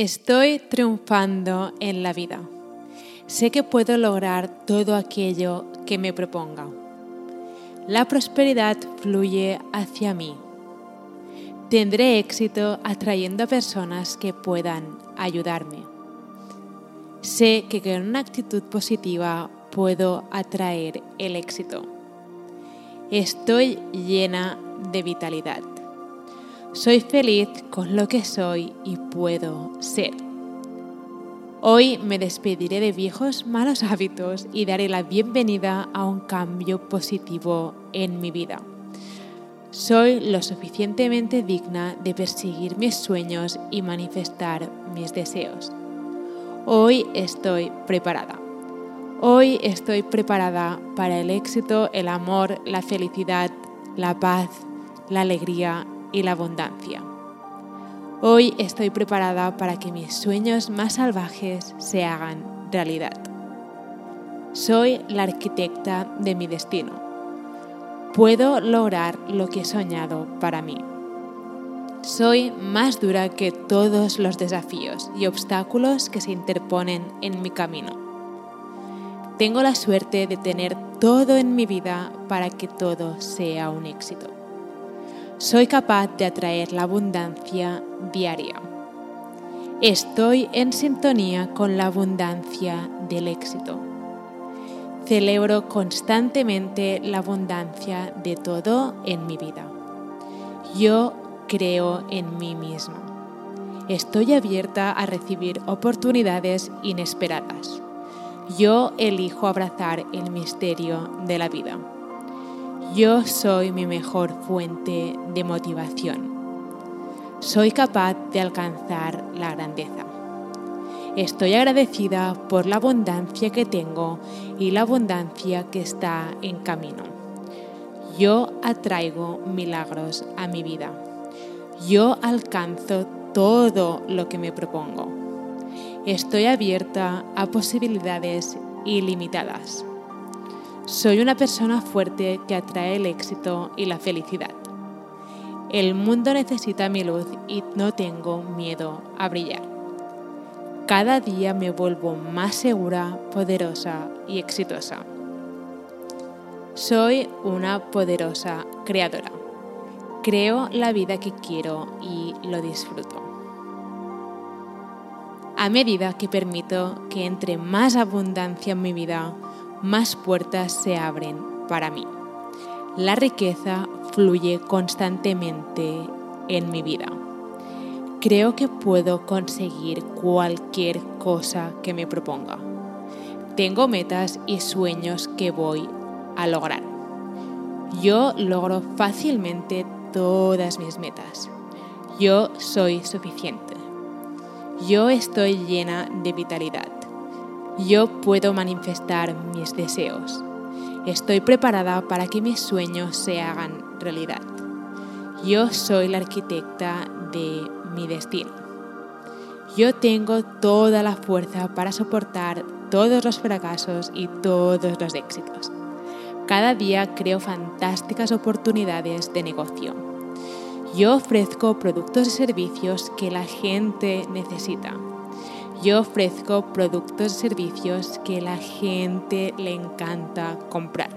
Estoy triunfando en la vida. Sé que puedo lograr todo aquello que me proponga. La prosperidad fluye hacia mí. Tendré éxito atrayendo a personas que puedan ayudarme. Sé que con una actitud positiva puedo atraer el éxito. Estoy llena de vitalidad. Soy feliz con lo que soy y puedo ser. Hoy me despediré de viejos malos hábitos y daré la bienvenida a un cambio positivo en mi vida. Soy lo suficientemente digna de perseguir mis sueños y manifestar mis deseos. Hoy estoy preparada. Hoy estoy preparada para el éxito, el amor, la felicidad, la paz, la alegría y la abundancia. Hoy estoy preparada para que mis sueños más salvajes se hagan realidad. Soy la arquitecta de mi destino. Puedo lograr lo que he soñado para mí. Soy más dura que todos los desafíos y obstáculos que se interponen en mi camino. Tengo la suerte de tener todo en mi vida para que todo sea un éxito soy capaz de atraer la abundancia diaria. Estoy en sintonía con la abundancia del éxito. Celebro constantemente la abundancia de todo en mi vida. Yo creo en mí mismo. Estoy abierta a recibir oportunidades inesperadas. Yo elijo abrazar el misterio de la vida. Yo soy mi mejor fuente de motivación. Soy capaz de alcanzar la grandeza. Estoy agradecida por la abundancia que tengo y la abundancia que está en camino. Yo atraigo milagros a mi vida. Yo alcanzo todo lo que me propongo. Estoy abierta a posibilidades ilimitadas. Soy una persona fuerte que atrae el éxito y la felicidad. El mundo necesita mi luz y no tengo miedo a brillar. Cada día me vuelvo más segura, poderosa y exitosa. Soy una poderosa creadora. Creo la vida que quiero y lo disfruto. A medida que permito que entre más abundancia en mi vida, más puertas se abren para mí. La riqueza fluye constantemente en mi vida. Creo que puedo conseguir cualquier cosa que me proponga. Tengo metas y sueños que voy a lograr. Yo logro fácilmente todas mis metas. Yo soy suficiente. Yo estoy llena de vitalidad yo puedo manifestar mis deseos. Estoy preparada para que mis sueños se hagan realidad. Yo soy la arquitecta de mi destino. Yo tengo toda la fuerza para soportar todos los fracasos y todos los éxitos. Cada día creo fantásticas oportunidades de negocio. Yo ofrezco productos y servicios que la gente necesita yo ofrezco productos y servicios que la gente le encanta comprar.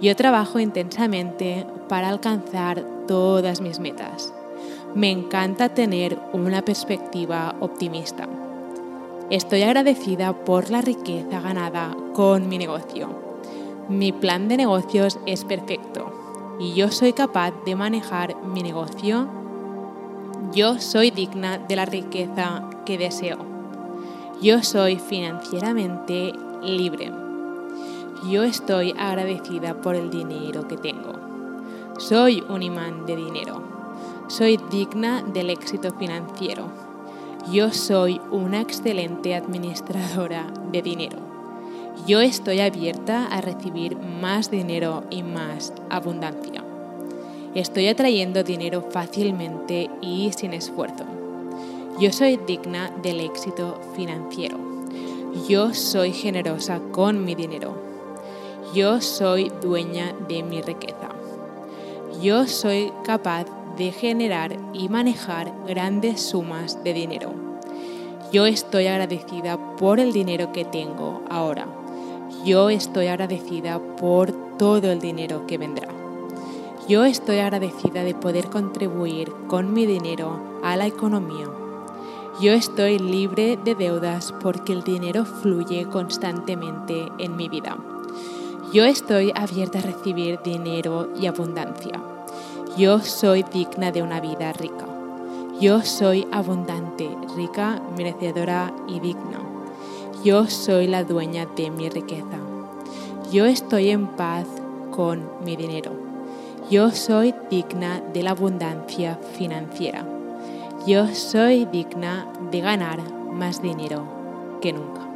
Yo trabajo intensamente para alcanzar todas mis metas. Me encanta tener una perspectiva optimista. Estoy agradecida por la riqueza ganada con mi negocio. Mi plan de negocios es perfecto y yo soy capaz de manejar mi negocio. Yo soy digna de la riqueza que deseo. Yo soy financieramente libre. Yo estoy agradecida por el dinero que tengo. Soy un imán de dinero. Soy digna del éxito financiero. Yo soy una excelente administradora de dinero. Yo estoy abierta a recibir más dinero y más abundancia. Estoy atrayendo dinero fácilmente y sin esfuerzo. Yo soy digna del éxito financiero. Yo soy generosa con mi dinero. Yo soy dueña de mi riqueza. Yo soy capaz de generar y manejar grandes sumas de dinero. Yo estoy agradecida por el dinero que tengo ahora. Yo estoy agradecida por todo el dinero que vendrá. Yo estoy agradecida de poder contribuir con mi dinero a la economía. Yo estoy libre de deudas porque el dinero fluye constantemente en mi vida. Yo estoy abierta a recibir dinero y abundancia. Yo soy digna de una vida rica. Yo soy abundante, rica, merecedora y digna. Yo soy la dueña de mi riqueza. Yo estoy en paz con mi dinero. Yo soy digna de la abundancia financiera. Yo soy digna de ganar más dinero que nunca.